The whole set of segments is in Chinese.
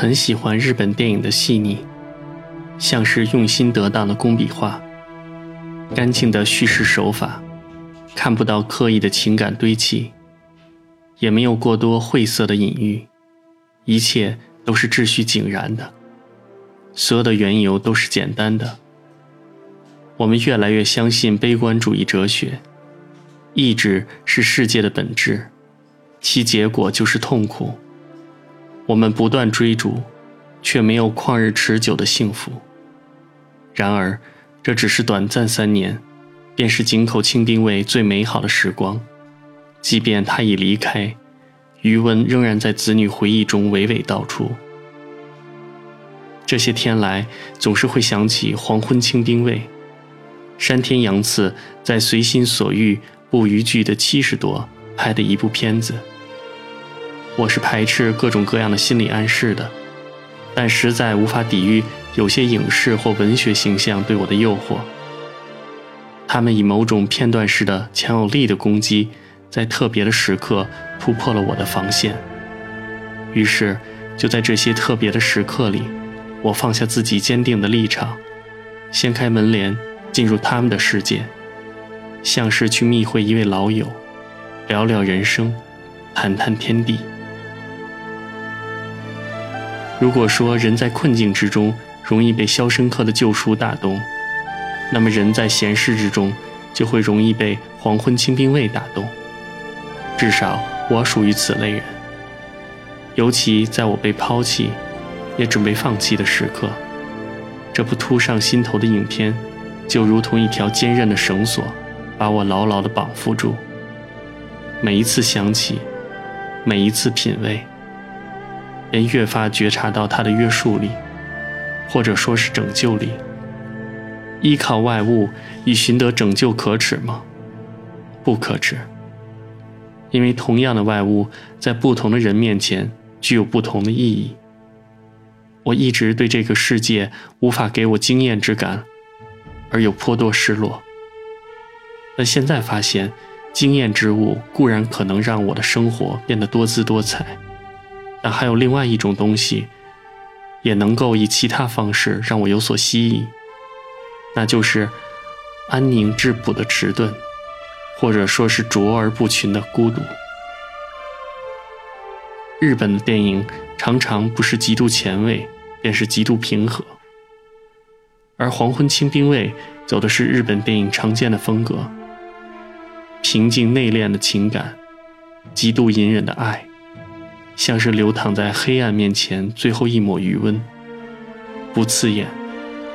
很喜欢日本电影的细腻，像是用心得当的工笔画，干净的叙事手法，看不到刻意的情感堆砌，也没有过多晦涩的隐喻，一切都是秩序井然的，所有的缘由都是简单的。我们越来越相信悲观主义哲学，意志是世界的本质，其结果就是痛苦。我们不断追逐，却没有旷日持久的幸福。然而，这只是短暂三年，便是井口清兵卫最美好的时光。即便他已离开，余温仍然在子女回忆中娓娓道出。这些天来，总是会想起《黄昏清兵卫》，山田洋次在随心所欲不逾矩的七十多拍的一部片子。我是排斥各种各样的心理暗示的，但实在无法抵御有些影视或文学形象对我的诱惑。他们以某种片段式的强有力的攻击，在特别的时刻突破了我的防线。于是，就在这些特别的时刻里，我放下自己坚定的立场，掀开门帘，进入他们的世界，像是去密会一位老友，聊聊人生，谈谈天地。如果说人在困境之中容易被《肖申克的救赎》打动，那么人在闲适之中就会容易被《黄昏清兵卫》打动。至少我属于此类人。尤其在我被抛弃，也准备放弃的时刻，这部突上心头的影片，就如同一条坚韧的绳索，把我牢牢地绑缚住。每一次想起，每一次品味。便越发觉察到它的约束力，或者说是拯救力。依靠外物以寻得拯救，可耻吗？不可耻。因为同样的外物，在不同的人面前具有不同的意义。我一直对这个世界无法给我惊艳之感，而有颇多失落。但现在发现，惊艳之物固然可能让我的生活变得多姿多彩。但还有另外一种东西，也能够以其他方式让我有所吸引，那就是安宁质朴的迟钝，或者说是卓而不群的孤独。日本的电影常常不是极度前卫，便是极度平和，而《黄昏清兵卫》走的是日本电影常见的风格：平静内敛的情感，极度隐忍的爱。像是流淌在黑暗面前最后一抹余温，不刺眼，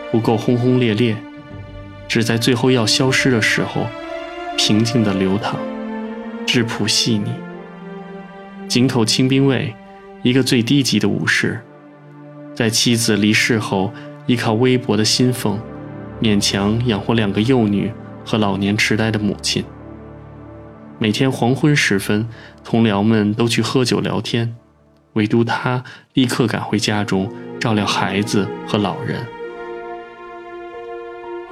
不够轰轰烈烈，只在最后要消失的时候，平静的流淌，质朴细腻。井口清兵卫，一个最低级的武士，在妻子离世后，依靠微薄的薪俸，勉强养活两个幼女和老年痴呆的母亲。每天黄昏时分，同僚们都去喝酒聊天，唯独他立刻赶回家中照料孩子和老人，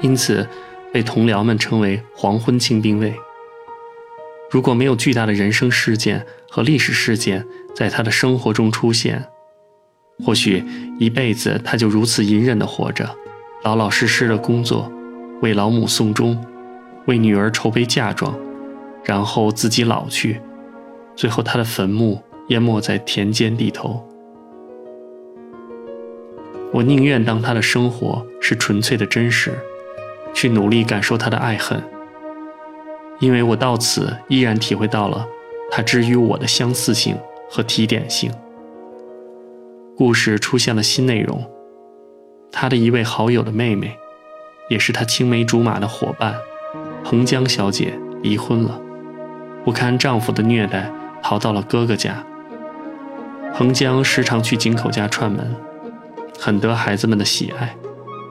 因此被同僚们称为“黄昏清兵卫”。如果没有巨大的人生事件和历史事件在他的生活中出现，或许一辈子他就如此隐忍地活着，老老实实的工作，为老母送终，为女儿筹备嫁妆。然后自己老去，最后他的坟墓淹没在田间地头。我宁愿当他的生活是纯粹的真实，去努力感受他的爱恨，因为我到此依然体会到了他之于我的相似性和提点性。故事出现了新内容，他的一位好友的妹妹，也是他青梅竹马的伙伴，彭江小姐离婚了。不堪丈夫的虐待，逃到了哥哥家。彭江时常去井口家串门，很得孩子们的喜爱，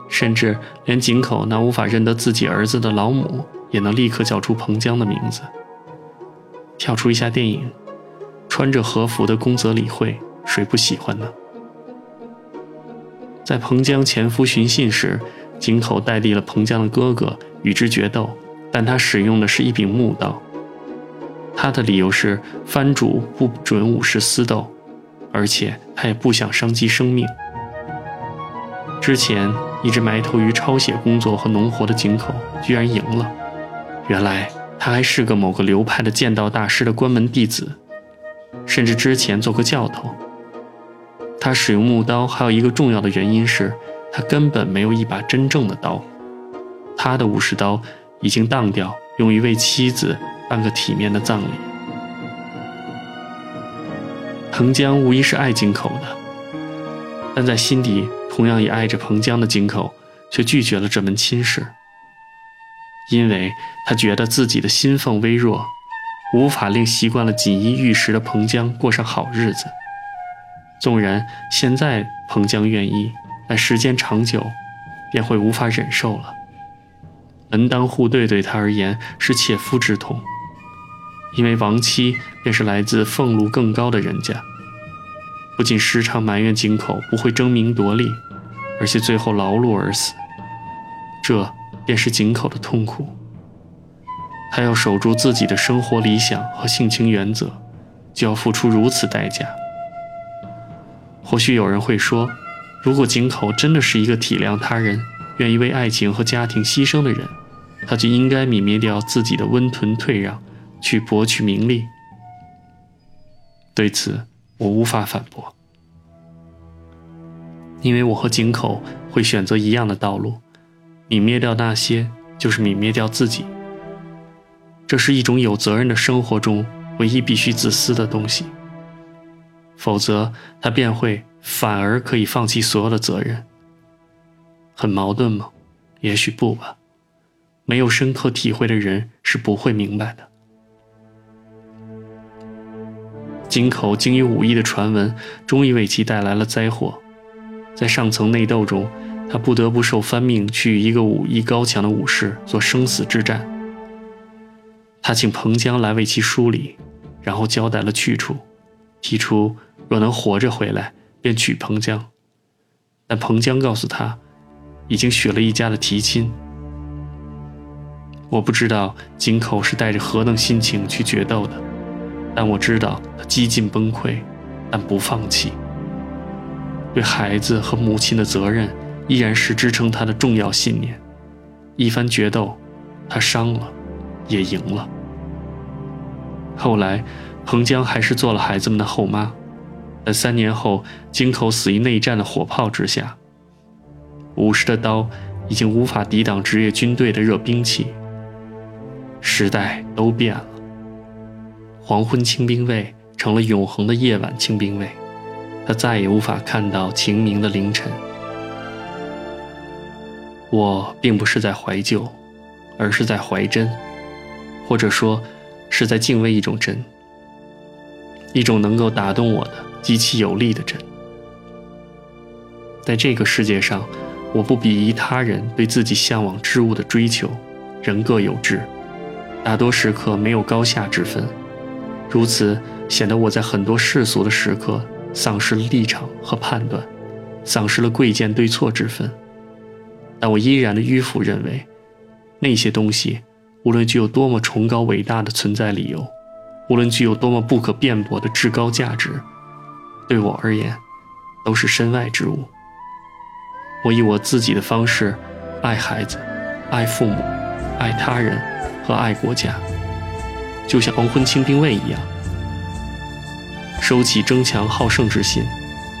甚至连井口那无法认得自己儿子的老母，也能立刻叫出彭江的名字。跳出一下电影，穿着和服的宫泽理惠，谁不喜欢呢？在彭江前夫寻衅时，井口代替了彭江的哥哥与之决斗，但他使用的是一柄木刀。他的理由是藩主不准武士私斗，而且他也不想伤及生命。之前一直埋头于抄写工作和农活的井口，居然赢了。原来他还是个某个流派的剑道大师的关门弟子，甚至之前做过教头。他使用木刀还有一个重要的原因是，他根本没有一把真正的刀。他的武士刀已经当掉，用于为妻子办个体面的葬礼。彭江无疑是爱井口的，但在心底同样也爱着彭江的井口，却拒绝了这门亲事，因为他觉得自己的心缝微弱，无法令习惯了锦衣玉食的彭江过上好日子。纵然现在彭江愿意，但时间长久，便会无法忍受了。门当户对对他而言是切肤之痛，因为亡妻便是来自俸禄更高的人家。不仅时常埋怨井口不会争名夺利，而且最后劳碌而死，这便是井口的痛苦。他要守住自己的生活理想和性情原则，就要付出如此代价。或许有人会说，如果井口真的是一个体谅他人、愿意为爱情和家庭牺牲的人，他就应该泯灭掉自己的温吞退让，去博取名利。对此，我无法反驳，因为我和井口会选择一样的道路：泯灭掉那些，就是泯灭掉自己。这是一种有责任的生活中唯一必须自私的东西。否则，他便会反而可以放弃所有的责任。很矛盾吗？也许不吧。没有深刻体会的人是不会明白的。井口精于武艺的传闻，终于为其带来了灾祸。在上层内斗中，他不得不受藩命去与一个武艺高强的武士做生死之战。他请彭江来为其梳理，然后交代了去处，提出。若能活着回来，便娶彭江。但彭江告诉他，已经许了一家的提亲。我不知道井口是带着何等心情去决斗的，但我知道他几近崩溃，但不放弃。对孩子和母亲的责任依然是支撑他的重要信念。一番决斗，他伤了，也赢了。后来，彭江还是做了孩子们的后妈。但三年后，京口死于内战的火炮之下。武士的刀已经无法抵挡职业军队的热兵器。时代都变了，黄昏清兵卫成了永恒的夜晚清兵卫，他再也无法看到晴明的凌晨。我并不是在怀旧，而是在怀真，或者说，是在敬畏一种真，一种能够打动我的。极其有力的真。在这个世界上，我不鄙夷他人对自己向往之物的追求，人各有志，大多时刻没有高下之分。如此显得我在很多世俗的时刻丧失了立场和判断，丧失了贵贱对错之分。但我依然的迂腐认为，那些东西无论具有多么崇高伟大的存在理由，无论具有多么不可辩驳的至高价值。对我而言，都是身外之物。我以我自己的方式，爱孩子，爱父母，爱他人，和爱国家，就像黄昏清兵卫一样，收起争强好胜之心，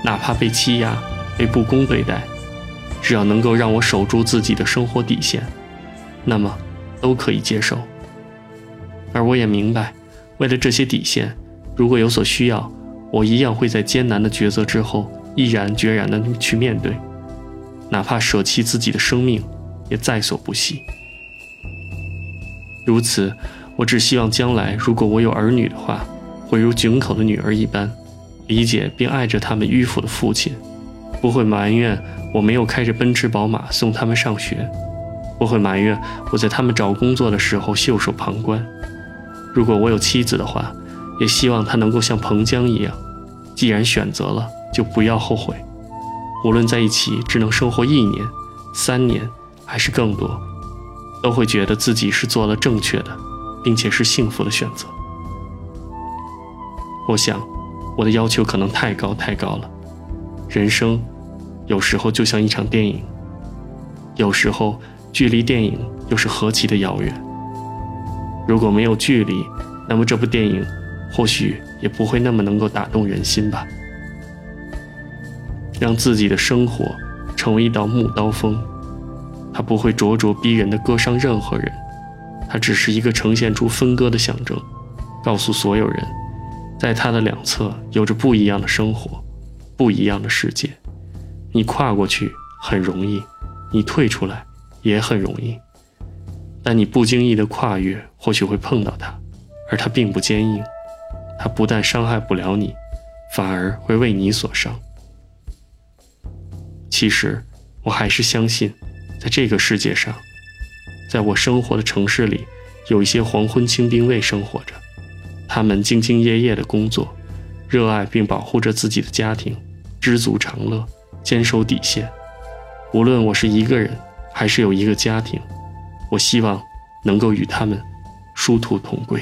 哪怕被欺压，被不公对待，只要能够让我守住自己的生活底线，那么都可以接受。而我也明白，为了这些底线，如果有所需要。我一样会在艰难的抉择之后，毅然决然地去面对，哪怕舍弃自己的生命，也在所不惜。如此，我只希望将来如果我有儿女的话，会如井口的女儿一般，理解并爱着他们迂腐的父亲，不会埋怨我没有开着奔驰宝马送他们上学，不会埋怨我在他们找工作的时候袖手旁观。如果我有妻子的话。也希望她能够像彭江一样，既然选择了，就不要后悔。无论在一起只能生活一年、三年，还是更多，都会觉得自己是做了正确的，并且是幸福的选择。我想，我的要求可能太高太高了。人生有时候就像一场电影，有时候距离电影又是何其的遥远。如果没有距离，那么这部电影或许也不会那么能够打动人心吧。让自己的生活成为一道木刀锋，它不会灼灼逼人的割伤任何人，它只是一个呈现出分割的象征，告诉所有人，在它的两侧有着不一样的生活，不一样的世界。你跨过去很容易，你退出来也很容易，但你不经意的跨越或许会碰到它，而它并不坚硬，它不但伤害不了你，反而会为你所伤。其实，我还是相信，在这个世界上，在我生活的城市里，有一些黄昏清兵卫生活着。他们兢兢业业的工作，热爱并保护着自己的家庭，知足常乐，坚守底线。无论我是一个人，还是有一个家庭，我希望能够与他们殊途同归。